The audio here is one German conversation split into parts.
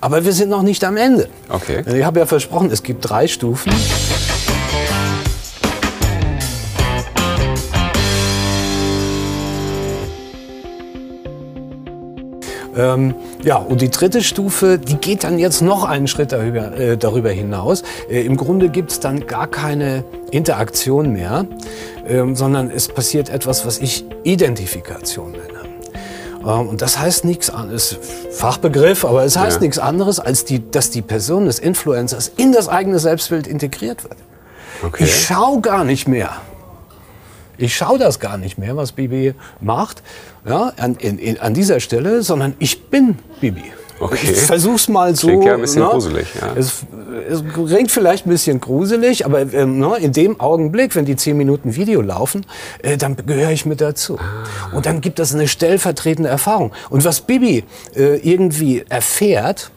Aber wir sind noch nicht am Ende. Okay. Ich habe ja versprochen, es gibt drei Stufen. Ähm, ja, und die dritte Stufe, die geht dann jetzt noch einen Schritt darüber, äh, darüber hinaus. Äh, Im Grunde gibt es dann gar keine Interaktion mehr, ähm, sondern es passiert etwas, was ich Identifikation nenne. Ähm, und das heißt nichts anderes, Fachbegriff, aber es heißt Ja. nichts anderes, als die, dass die Person des Influencers in das eigene Selbstbild integriert wird. Okay. Ich schau gar nicht mehr. Ich schaue das gar nicht mehr, was Bibi macht, ja, an, in, in, an dieser Stelle, sondern ich bin Bibi. Okay. Ich versuch's mal so. Klingt ja ein bisschen ne? gruselig, ja. Es, es klingt vielleicht ein bisschen gruselig, aber ähm, ne, in dem Augenblick, wenn die 10 Minuten Video laufen, äh, dann gehöre ich mit dazu. Ah. Und dann gibt es eine stellvertretende Erfahrung. Und was Bibi äh, irgendwie erfährt,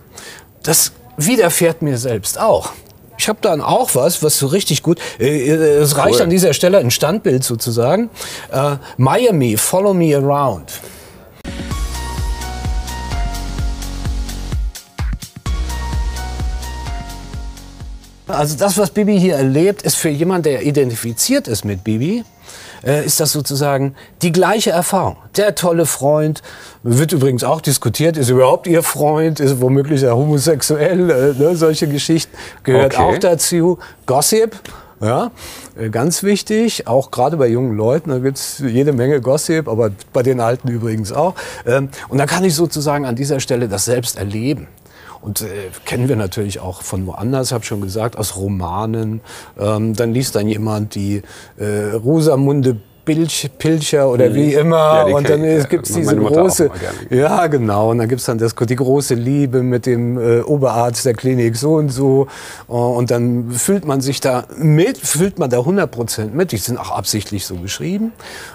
das widerfährt mir selbst auch. Ich habe dann auch was, was so richtig gut. äh, äh, Es reicht Cool. an dieser Stelle ein Standbild sozusagen. Äh, Miami, follow me around. Also das, was Bibi hier erlebt, ist für jemanden, der identifiziert ist mit Bibi, äh, ist das sozusagen die gleiche Erfahrung. Der tolle Freund, wird übrigens auch diskutiert, ist überhaupt ihr Freund, ist womöglich er homosexuell, äh, ne, solche Geschichten gehört Okay. auch dazu. Gossip, ja, äh, ganz wichtig, auch gerade bei jungen Leuten, da gibt's jede Menge Gossip, aber bei den Alten übrigens auch. Ähm, und da kann ich sozusagen an dieser Stelle das selbst erleben. Und äh, kennen wir natürlich auch von woanders, habe schon gesagt, aus Romanen. Ähm, dann liest dann jemand die äh, Rosamunde Pilch, Pilcher oder wie immer. Mhm. Ja, und dann ich, gibt es ja. diese große. Ja, genau. Und dann gibt es dann das, die große Liebe mit dem äh, Oberarzt der Klinik so und so. Äh, und dann fühlt man sich da mit, fühlt man da 100 Prozent mit. Die sind auch absichtlich so geschrieben,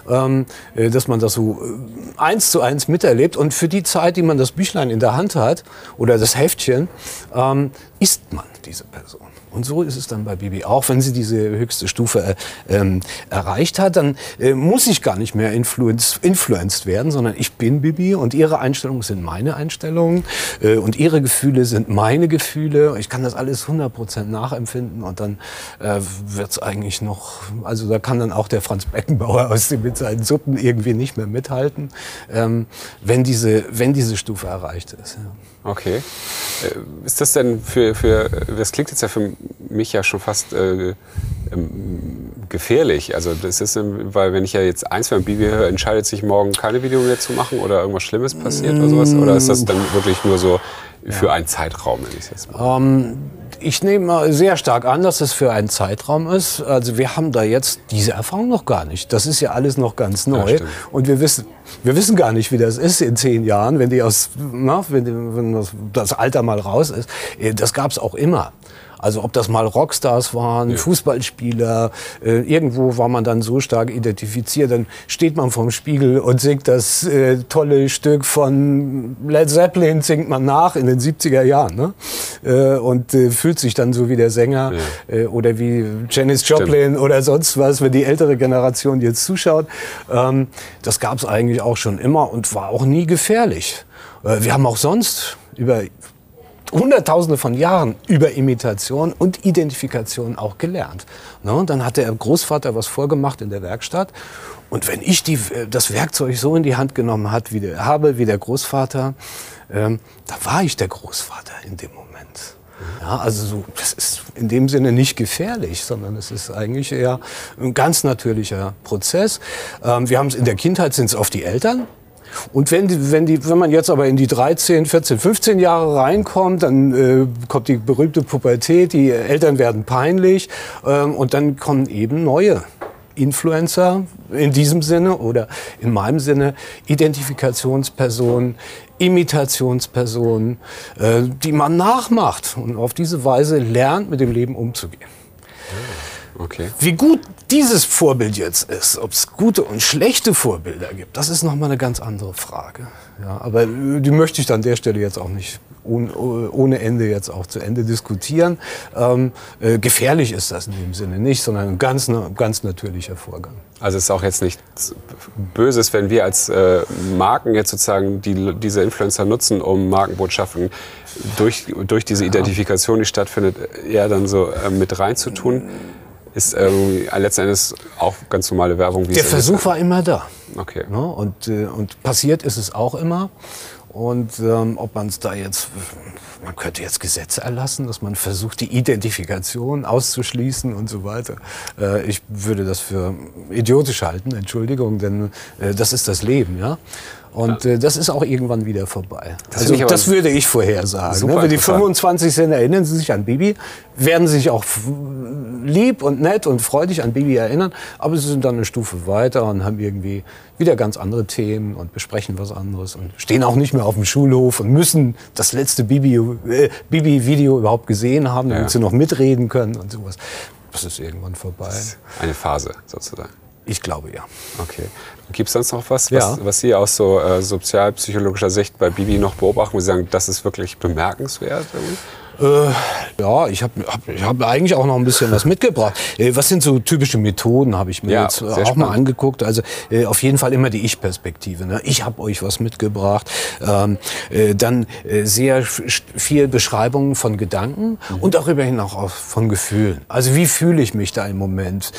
ähm, äh, dass man das so äh, eins zu eins miterlebt. Und für die Zeit, die man das Büchlein in der Hand hat oder das Heftchen, ähm, ist man diese Person. Und so ist es dann bei Bibi auch. Wenn sie diese höchste Stufe äh, ähm, erreicht hat, dann äh, muss ich gar nicht mehr influenz, influenced werden, sondern ich bin Bibi und ihre Einstellungen sind meine Einstellungen äh, und ihre Gefühle sind meine Gefühle. Ich kann das alles 100% nachempfinden und dann äh, wird es eigentlich noch, also da kann dann auch der Franz Beckenbauer aus dem mit seinen Suppen irgendwie nicht mehr mithalten, ähm, wenn, diese, wenn diese Stufe erreicht ist. Ja. Okay. Äh, Ist das denn für, für, das klingt jetzt ja für mich ja schon fast äh, ähm, gefährlich. Also das ist, weil wenn ich ja jetzt eins beim Bibi höre, entscheidet sich morgen keine Video mehr zu machen oder irgendwas Schlimmes passiert oder sowas? Oder ist das dann wirklich nur so für einen Zeitraum, wenn ich es jetzt mal? Ähm, ich nehme mal sehr stark an, dass es für einen Zeitraum ist. Also wir haben da jetzt diese Erfahrung noch gar nicht. Das ist ja alles noch ganz neu. stimmt. und wir wissen, wir wissen gar nicht, wie das ist in zehn Jahren, wenn, die aus, na, wenn, die, wenn das, das Alter mal raus ist. Äh, Das gab es auch immer. Also ob das mal Rockstars waren, Fußballspieler, äh, irgendwo war man dann so stark identifiziert, dann steht man vorm Spiegel und singt das äh, tolle Stück von Led Zeppelin, singt man nach in den 70er Jahren. Ne? Äh, und äh, fühlt sich dann so wie der Sänger äh, oder wie Janis Joplin oder sonst was, wenn die ältere Generation jetzt zuschaut. Ähm, das gab es eigentlich auch schon immer und war auch nie gefährlich. Äh, wir haben auch sonst über Hunderttausende von Jahren über Imitation und Identifikation auch gelernt. Ne? Dann hat der Großvater was vorgemacht in der Werkstatt. Und wenn ich die, äh, das Werkzeug so in die Hand genommen hat, wie der, habe wie der Großvater, ähm, da war ich der Großvater in dem Moment. Ja, also so, das ist in dem Sinne nicht gefährlich, sondern es ist eigentlich eher ein ganz natürlicher Prozess. Ähm, wir haben es in der Kindheit sind es oft die Eltern, und wenn, die, wenn, die, wenn man jetzt aber in die 13, 14, 15 Jahre reinkommt, dann äh, kommt die berühmte Pubertät, die Eltern werden peinlich ähm, und dann kommen eben neue Influencer in diesem Sinne oder in meinem Sinne Identifikationspersonen, Imitationspersonen, äh, die man nachmacht und auf diese Weise lernt, mit dem Leben umzugehen. Okay. Wie gut dieses Vorbild jetzt ist, ob es gute und schlechte Vorbilder gibt, das ist nochmal eine ganz andere Frage. Ja, aber äh, die möchte ich an der Stelle jetzt auch nicht ohne, ohne Ende jetzt auch zu Ende diskutieren. Ähm, äh, gefährlich ist das in dem Sinne nicht, sondern ein ganz, ganz natürlicher Vorgang. Also es ist auch jetzt nichts Böses, wenn wir als äh, Marken jetzt sozusagen die, diese Influencer nutzen, um Markenbotschaften durch, durch diese Identifikation, die stattfindet, eher dann so äh, mit reinzutun. Ist irgendwie letzten Endes auch ganz normale Werbung. Wie Der Versuch ist. war immer da. Okay. Ne? Und, äh, und passiert ist es auch immer. Und ähm, ob man es da jetzt, man könnte jetzt Gesetze erlassen, dass man versucht, die Identifikation auszuschließen und so weiter. Äh, ich würde das für idiotisch halten, Entschuldigung, denn äh, das ist das Leben, ja. Und äh, das ist auch irgendwann wieder vorbei. Das also das würde ich vorhersagen. Ne? Wenn die interessant. 25 sind, erinnern Sie sich an Bibi, werden sich auch lieb und nett und freudig an Bibi erinnern, aber sie sind dann eine Stufe weiter und haben irgendwie wieder ganz andere Themen und besprechen was anderes und stehen auch nicht mehr auf dem Schulhof und müssen das letzte Bibi, äh, Bibi-Video überhaupt gesehen haben, damit Ja. sie noch mitreden können und sowas. Das ist irgendwann vorbei. Eine Phase sozusagen. Ich glaube ja. Okay. Gibt es sonst noch was, was, Ja. was Sie aus so äh, sozialpsychologischer Sicht bei Bibi noch beobachten, wo Sie sagen, das ist wirklich bemerkenswert? Äh, ja, ich habe hab, ich hab eigentlich auch noch ein bisschen was mitgebracht. Äh, was sind so typische Methoden, habe ich mir Ja, jetzt äh, auch mal spannend. angeguckt. Also äh, auf jeden Fall immer die Ich-Perspektive. Ne? Ich habe euch was mitgebracht. Ähm, äh, dann äh, sehr viel Beschreibungen von Gedanken Mhm. und darüber hinaus auch von Gefühlen. Also wie fühle ich mich da im Moment?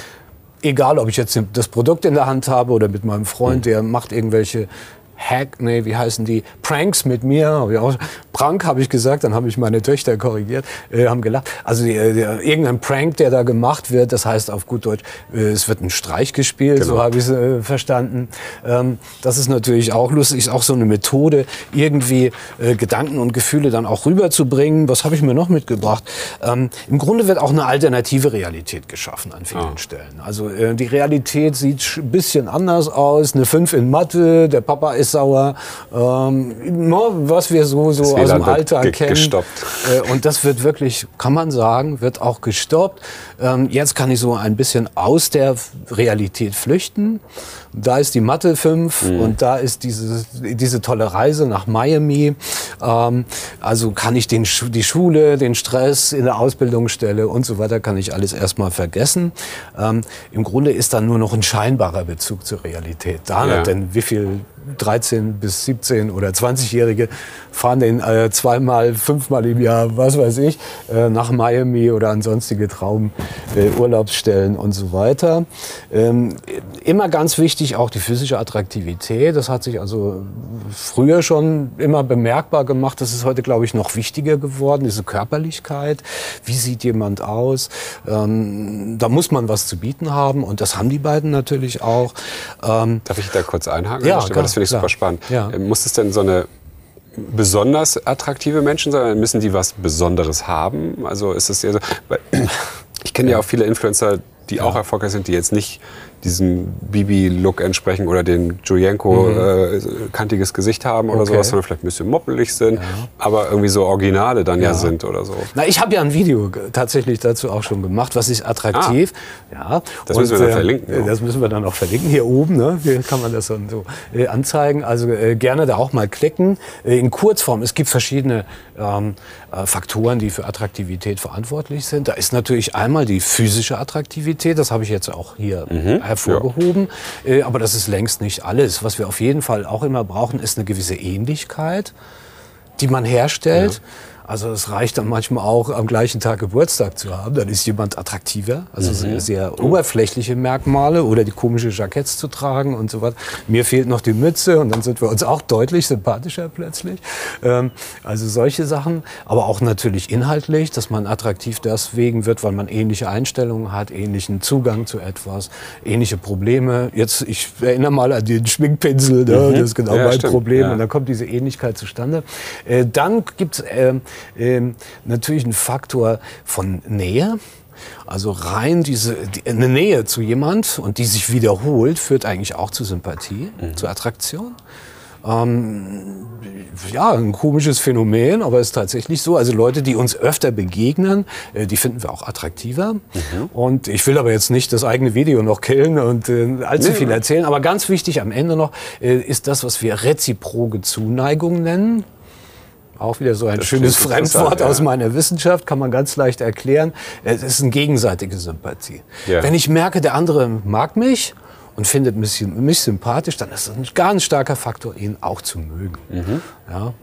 Egal, ob ich jetzt das Produkt in der Hand habe oder mit meinem Freund, Mhm. der macht irgendwelche Hack, nee, wie heißen die? Pranks mit mir. Hab ich auch, Prank habe ich gesagt, dann habe ich meine Töchter korrigiert, äh, haben gelacht. Also die, äh, der, irgendein Prank, der da gemacht wird, das heißt auf gut Deutsch, äh, es wird ein Streich gespielt, so Genau. habe ich es äh, verstanden. Ähm, das ist natürlich auch lustig, ist auch so eine Methode, irgendwie äh, Gedanken und Gefühle dann auch rüberzubringen. Was habe ich mir noch mitgebracht? Ähm, Im Grunde wird auch eine alternative Realität geschaffen an vielen Ah. Stellen. Also äh, die Realität sieht ein bisschen anders aus. Eine 5 in Mathe, der Papa ist sauer. Ähm, was wir so, so aus dem Alltag kennen. gestoppt. Äh, und das wird wirklich, kann man sagen, wird auch gestoppt. Ähm, jetzt kann ich so ein bisschen aus der Realität flüchten. Da ist die Mathe 5 Mhm. und da ist diese, diese tolle Reise nach Miami. Ähm, also kann ich den, die Schule, den Stress in der Ausbildungsstelle und so weiter, kann ich alles erstmal vergessen. Ähm, Im Grunde ist dann nur noch ein scheinbarer Bezug zur Realität da. Ja. Denn wie viel 13 bis 17 oder 20-Jährige fahren den äh, zweimal, fünfmal im Jahr, was weiß ich, äh, nach Miami oder an sonstige Traumurlaubsstellen äh, und so weiter. Ähm, immer ganz wichtig auch die physische Attraktivität. Das hat sich also früher schon immer bemerkbar gemacht. Das ist heute, glaube ich, noch wichtiger geworden, diese Körperlichkeit. Wie sieht jemand aus? Ähm, da muss man was zu bieten haben und das haben die beiden natürlich auch. Ähm, Darf ich da kurz einhaken? Ja, das finde ich klar. super spannend. Ja. Ähm, Muss es denn so eine besonders attraktive Menschen sein? Müssen die was Besonderes haben? Also ist es eher so, ich kenne ja auch viele Influencer, die auch erfolgreich sind, die jetzt nicht diesem Bibi-Look entsprechen oder den Julienko äh, kantiges Gesicht haben oder Mhm. Okay. sowas, sondern vielleicht ein bisschen moppelig sind, aber irgendwie so Originale dann ja, Ja. sind oder so. Na, ich habe ja ein Video tatsächlich dazu auch schon gemacht. Was ist attraktiv? Ja. Ah. Das müssen wir dann verlinken, äh, ja. Das müssen wir dann auch verlinken hier oben. Ne? Hier kann man das dann so äh, anzeigen. Also äh, gerne da auch mal klicken. Äh, in Kurzform. Es gibt verschiedene ähm, äh, Faktoren, die für Attraktivität verantwortlich sind. Da ist natürlich einmal die physische Attraktivität. Das habe ich jetzt auch hier Mhm. hervorgehoben. Äh, aber das ist längst nicht alles. Was wir auf jeden Fall auch immer brauchen, ist eine gewisse Ähnlichkeit die man herstellt. Also es reicht dann manchmal auch, am gleichen Tag Geburtstag zu haben. Dann ist jemand attraktiver. Also sehr, sehr oberflächliche Merkmale oder die komische Jacketts zu tragen und so weiter. Mir fehlt noch die Mütze und dann sind wir uns auch deutlich sympathischer plötzlich. Ähm, also solche Sachen. Aber auch natürlich inhaltlich, dass man attraktiv deswegen wird, weil man ähnliche Einstellungen hat, ähnlichen Zugang zu etwas, ähnliche Probleme. Jetzt, ich erinnere mal an den Schminkpinsel, ne? das ist genau Ja, mein stimmt. Problem. Ja. Und dann kommt diese Ähnlichkeit zustande. Äh, dann gibt es ähm, natürlich einen Faktor von Nähe. Also rein diese die, eine Nähe zu jemand und die sich wiederholt, führt eigentlich auch zu Sympathie, zu Attraktion. Ähm, ja, ein komisches Phänomen, aber es ist tatsächlich so. Also Leute, die uns öfter begegnen, äh, die finden wir auch attraktiver. Und ich will aber jetzt nicht das eigene Video noch killen und äh, allzu viel erzählen. Aber ganz wichtig am Ende noch äh, ist das, was wir reziproge Zuneigung nennen. Auch wieder so ein Das schönes Fremdwort ja. aus meiner Wissenschaft, kann man ganz leicht erklären. Es ist eine gegenseitige Sympathie. Ja. Wenn ich merke, der andere mag mich und findet mich, mich sympathisch, dann ist es ein ganz starker Faktor, ihn auch zu mögen. Mhm. Ja.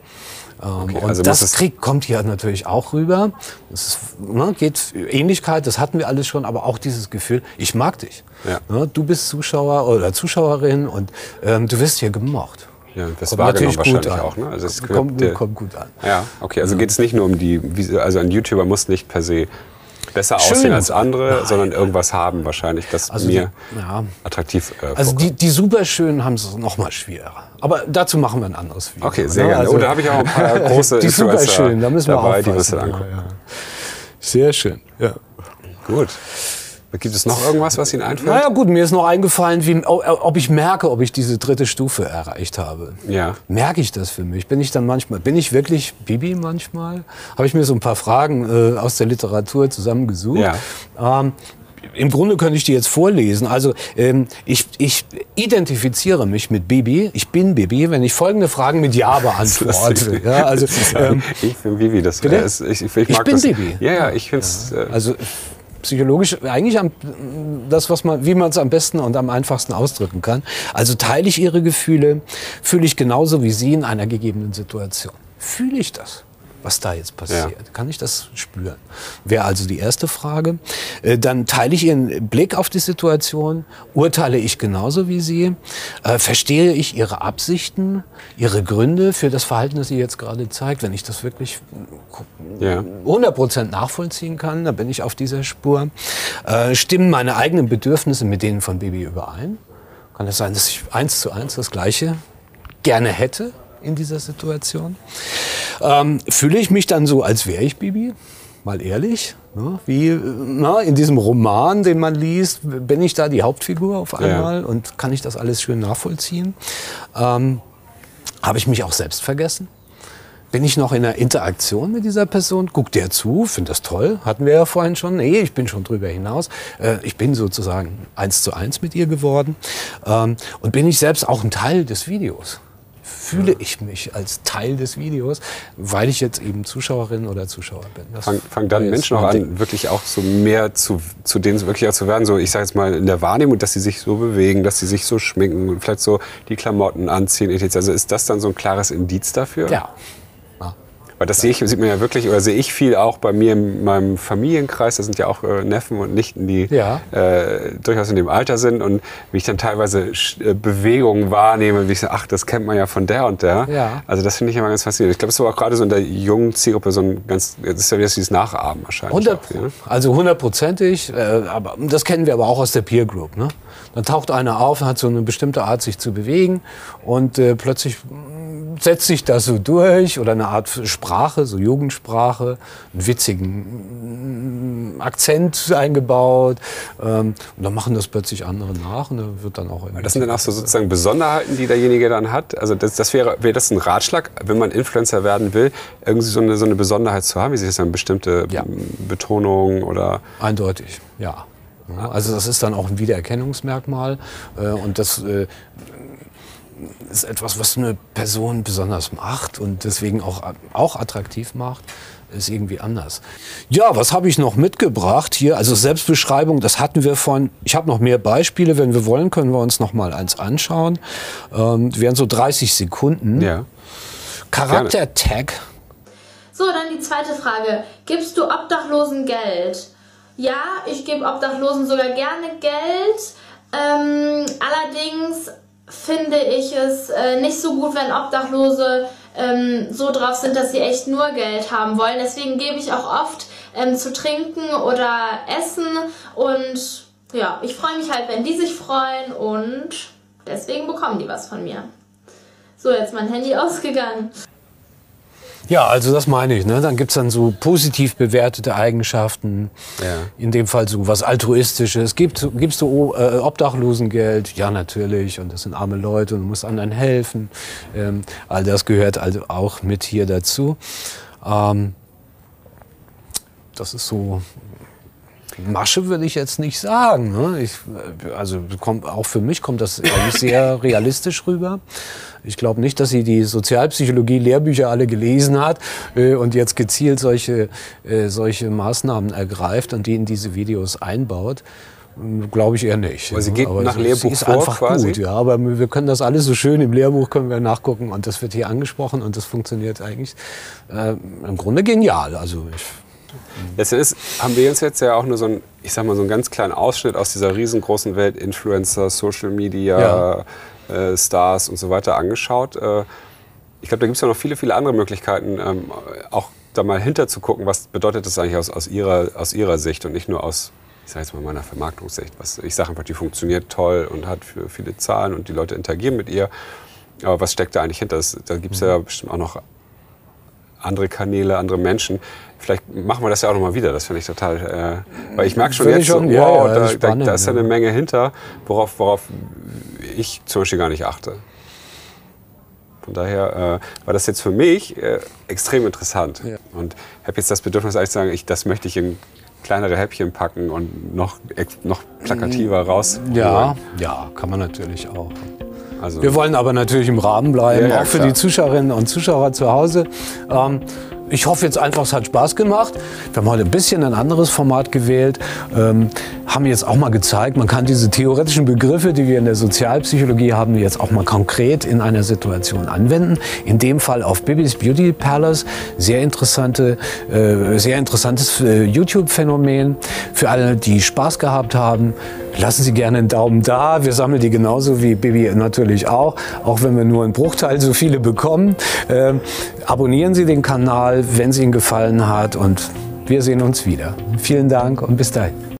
Okay, und also das Krieg kommt hier natürlich auch rüber. Es ist, ne, geht Ähnlichkeit, das hatten wir alles schon, aber auch dieses Gefühl, ich mag dich. Ja. Ne, du bist Zuschauer oder Zuschauerin und ähm, du wirst hier gemocht. Ja, das kommt wahrgenommen wahrscheinlich auch. Ne? Also es kommt, der, kommt, gut an. Ja, okay. Also ja. geht es nicht nur um die, also ein YouTuber muss nicht per se besser Schön. aussehen als andere, Nein. sondern irgendwas haben wahrscheinlich, das also mir die, ja. attraktiv äh, Also die, die Superschönen haben es noch mal schwerer. Aber dazu machen wir ein anderes Video. Okay, sehr ne? gerne. Also, oh, da habe ich auch ein paar große Die Superschönen, da müssen wir dabei, aufpassen. die müssen angucken. Ja, Sehr schön, ja. Gut. Gibt es noch irgendwas, was Ihnen einfällt? Naja gut, mir ist noch eingefallen, wie, ob ich merke, ob ich diese dritte Stufe erreicht habe. Ja. Merke ich das für mich? Bin ich dann manchmal, bin ich wirklich Bibi manchmal? Habe ich mir so ein paar Fragen äh, aus der Literatur zusammengesucht. Ja. Ähm, im Grunde könnte ich die jetzt vorlesen. Also ähm, ich, ich identifiziere mich mit Bibi. Ich bin Bibi, wenn ich folgende Fragen mit Ja beantworte. ja, also, ähm, ich bin Bibi. Das, äh, ich, ich, ich, ich bin das. Bibi. Ja, ja, ich finde es. Ja. Äh, also psychologisch eigentlich am, das, was man, wie man es am besten und am einfachsten ausdrücken kann. Also teile ich ihre Gefühle, fühle ich genauso wie sie in einer gegebenen Situation. Fühle ich das? Was da jetzt passiert. Ja. Kann ich das spüren? Wäre also die erste Frage. Äh, dann teile ich Ihren Blick auf die Situation, urteile ich genauso wie Sie, äh, verstehe ich Ihre Absichten, Ihre Gründe für das Verhalten, das Sie jetzt gerade zeigt. Wenn ich das wirklich ja. 100% nachvollziehen kann, dann bin ich auf dieser Spur. Äh, stimmen meine eigenen Bedürfnisse mit denen von Baby überein? Kann es sein, dass ich eins zu eins das Gleiche gerne hätte in dieser Situation? Ähm, fühle ich mich dann so, als wäre ich Bibi? Mal ehrlich, ne? wie na, in diesem Roman, den man liest, bin ich da die Hauptfigur auf einmal ja. und kann ich das alles schön nachvollziehen? Ähm, Habe ich mich auch selbst vergessen? Bin ich noch in einer Interaktion mit dieser Person? Guckt der zu? Finde das toll? Hatten wir ja vorhin schon. Nee, ich bin schon drüber hinaus. Äh, ich bin sozusagen eins zu eins mit ihr geworden. Ähm, und bin ich selbst auch ein Teil des Videos? Fühle ich mich als Teil des Videos, weil ich jetzt eben Zuschauerin oder Zuschauer bin. Das fang, fang dann Menschen auch an, wirklich auch so mehr zu, zu denen wirklich auch zu werden, so ich sage jetzt mal in der Wahrnehmung, dass sie sich so bewegen, dass sie sich so schminken und vielleicht so die Klamotten anziehen, etc. Also ist das dann so ein klares Indiz dafür? Ja, weil das sehe ich, sieht man ja wirklich, oder sehe ich viel auch bei mir in meinem Familienkreis, da sind ja auch äh, Neffen und Nichten, die ja. äh, durchaus in dem Alter sind und wie ich dann teilweise äh, Bewegungen wahrnehme, wie ich sage, ach, das kennt man ja von der und der. Ja. Also das finde ich immer ganz faszinierend. Ich glaube, es ist auch gerade so in der jungen Zielgruppe so ein ganz, das ist ja wieder dieses Nachahmen wahrscheinlich. 100, auch, ja? Also hundertprozentig, äh, aber das kennen wir aber auch aus der Peer Group. Ne? Dann taucht einer auf, hat so eine bestimmte Art, sich zu bewegen und plötzlich setzt sich das so durch oder eine Art Sprache, so Jugendsprache, einen witzigen Akzent eingebaut. Ähm, und dann machen das plötzlich andere nach und dann wird dann auch Das sind dann auch so sozusagen Besonderheiten, die derjenige dann hat. Also das, das wäre, wäre das ein Ratschlag, wenn man Influencer werden will, irgendwie so eine, so eine Besonderheit zu haben, wie sich das dann bestimmte ja. Betonung oder? Eindeutig, ja. Also das ist dann auch ein Wiedererkennungsmerkmal äh, und das äh, ist etwas, was eine Person besonders macht und deswegen auch, auch attraktiv macht, ist irgendwie anders. Ja, was habe ich noch mitgebracht hier? Also Selbstbeschreibung, das hatten wir von. Ich habe noch mehr Beispiele. Wenn wir wollen, können wir uns noch mal eins anschauen. Ähm, wären so 30 Sekunden. Ja. Charakter-Tag. So, dann die zweite Frage. Gibst du Obdachlosen Geld? Ja, ich gebe Obdachlosen sogar gerne Geld. Ähm, allerdings finde ich es äh, nicht so gut, wenn Obdachlose ähm, so drauf sind, dass sie echt nur Geld haben wollen. Deswegen gebe ich auch oft ähm, zu trinken oder essen und ja, ich freue mich halt, wenn die sich freuen und deswegen bekommen die was von mir. So, jetzt mein Handy ausgegangen. Ja, also das meine ich. Ne? Dann gibt's dann so positiv bewertete Eigenschaften. Ja. In dem Fall so was Altruistisches. Gibt, gibst du äh, Obdachlosengeld? Ja, natürlich. Und das sind arme Leute und du musst anderen helfen. Ähm, all das gehört also auch mit hier dazu. Ähm, das ist so Masche würde ich jetzt nicht sagen. Ne? Ich, also kommt, auch für mich kommt das eigentlich sehr realistisch rüber. Ich glaube nicht, dass sie die Sozialpsychologie-Lehrbücher alle gelesen hat äh, und jetzt gezielt solche, äh, solche Maßnahmen ergreift und die in diese Videos einbaut. Glaube ich eher nicht. Aber sie geht aber nach sie, Lehrbuch sie ist vor einfach quasi? gut, ja. Aber wir können das alles so schön im Lehrbuch können wir nachgucken und das wird hier angesprochen und das funktioniert eigentlich äh, im Grunde genial. Also ich, Letzten Endes haben wir uns jetzt ja auch nur so einen, ich sag mal, so einen ganz kleinen Ausschnitt aus dieser riesengroßen Welt Influencer, Social Media, äh, Stars und so weiter angeschaut. Äh, ich glaube, da gibt es ja noch viele, viele andere Möglichkeiten, ähm, auch da mal hinter zu gucken, was bedeutet das eigentlich aus, aus, ihrer, aus ihrer Sicht und nicht nur aus, ich sage jetzt mal, meiner Vermarktungssicht. Was, ich sage einfach, die funktioniert toll und hat für viele Zahlen und die Leute interagieren mit ihr. Aber was steckt da eigentlich hinter? Das, da gibt es ja bestimmt auch noch andere Kanäle, andere Menschen. Vielleicht machen wir das ja auch nochmal wieder. Das finde ich total. Äh, weil ich merke schon jetzt, schon, so, wow, ja, da, ist da, spannend, da ist ja eine Menge hinter, worauf, worauf ich zum Beispiel gar nicht achte. Von daher äh, war das jetzt für mich äh, extrem interessant. Ja. Und habe jetzt das Bedürfnis, eigentlich zu sagen, ich, das möchte ich in kleinere Häppchen packen und noch, noch plakativer raus. ja, ja, kann man natürlich auch. Also, Wir wollen aber natürlich im Rahmen bleiben, Ja, ja, auch für klar. die Zuschauerinnen und Zuschauer zu Hause. Ähm, ich hoffe jetzt einfach, es hat Spaß gemacht. Wir haben heute ein bisschen ein anderes Format gewählt, ähm, haben jetzt auch mal gezeigt, man kann diese theoretischen Begriffe, die wir in der Sozialpsychologie haben, jetzt auch mal konkret in einer Situation anwenden. In dem Fall auf Bibis Beauty Palace. Sehr interessante, äh, sehr interessantes äh, YouTube-Phänomen. Für alle, die Spaß gehabt haben, lassen Sie gerne einen Daumen da. Wir sammeln die genauso wie Bibi natürlich auch, auch wenn wir nur einen Bruchteil so viele bekommen. Ähm, abonnieren Sie den Kanal, wenn es Ihnen gefallen hat und wir sehen uns wieder. Vielen Dank und bis dahin.